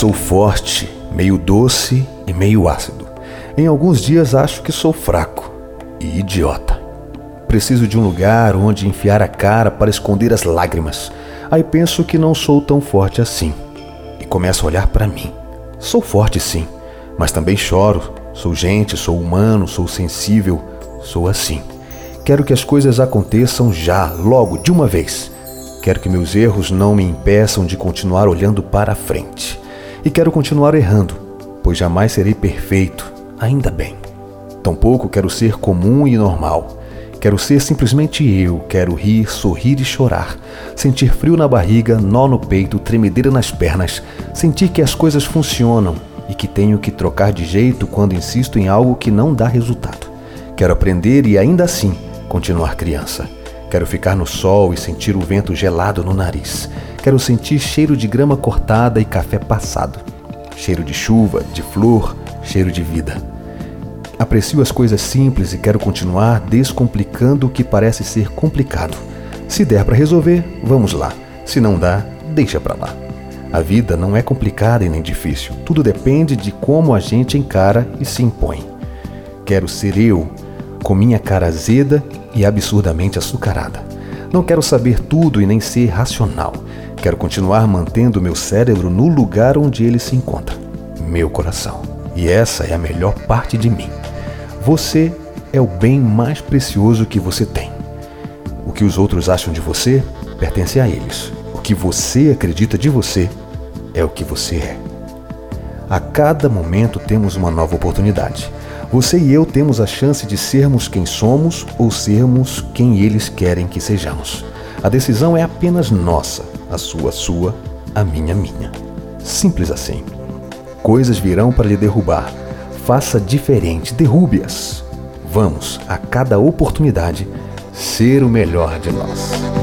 Sou forte, meio doce e meio ácido. Em alguns dias acho que sou fraco e idiota. Preciso de um lugar onde enfiar a cara para esconder as lágrimas. Aí penso que não sou tão forte assim. E começo a olhar para mim. Sou forte sim, mas também choro. Sou gente, sou humano, sou sensível, sou assim. Quero que as coisas aconteçam já, logo, de uma vez. Quero que meus erros não me impeçam de continuar olhando para frente. E quero continuar errando, pois jamais serei perfeito, ainda bem. Tampouco quero ser comum e normal. Quero ser simplesmente eu, quero rir, sorrir e chorar, sentir frio na barriga, nó no peito, tremedeira nas pernas, sentir que as coisas funcionam e que tenho que trocar de jeito quando insisto em algo que não dá resultado. Quero aprender e ainda assim continuar criança. Quero ficar no sol e sentir o vento gelado no nariz. Quero sentir cheiro de grama cortada e café passado. Cheiro de chuva, de flor, cheiro de vida. Aprecio as coisas simples e quero continuar descomplicando o que parece ser complicado. Se der para resolver, vamos lá. Se não dá, deixa para lá. A vida não é complicada e nem difícil. Tudo depende de como a gente encara e se impõe. Quero ser eu, com minha cara azeda e absurdamente açucarada. Não quero saber tudo e nem ser racional. Quero continuar mantendo meu cérebro no lugar onde ele se encontra meu coração. E essa é a melhor parte de mim. Você é o bem mais precioso que você tem. O que os outros acham de você pertence a eles. O que você acredita de você é o que você é. A cada momento temos uma nova oportunidade. Você e eu temos a chance de sermos quem somos ou sermos quem eles querem que sejamos. A decisão é apenas nossa, a sua, sua, a minha, minha. Simples assim. Coisas virão para lhe derrubar, faça diferente, derrube-as. Vamos, a cada oportunidade, ser o melhor de nós.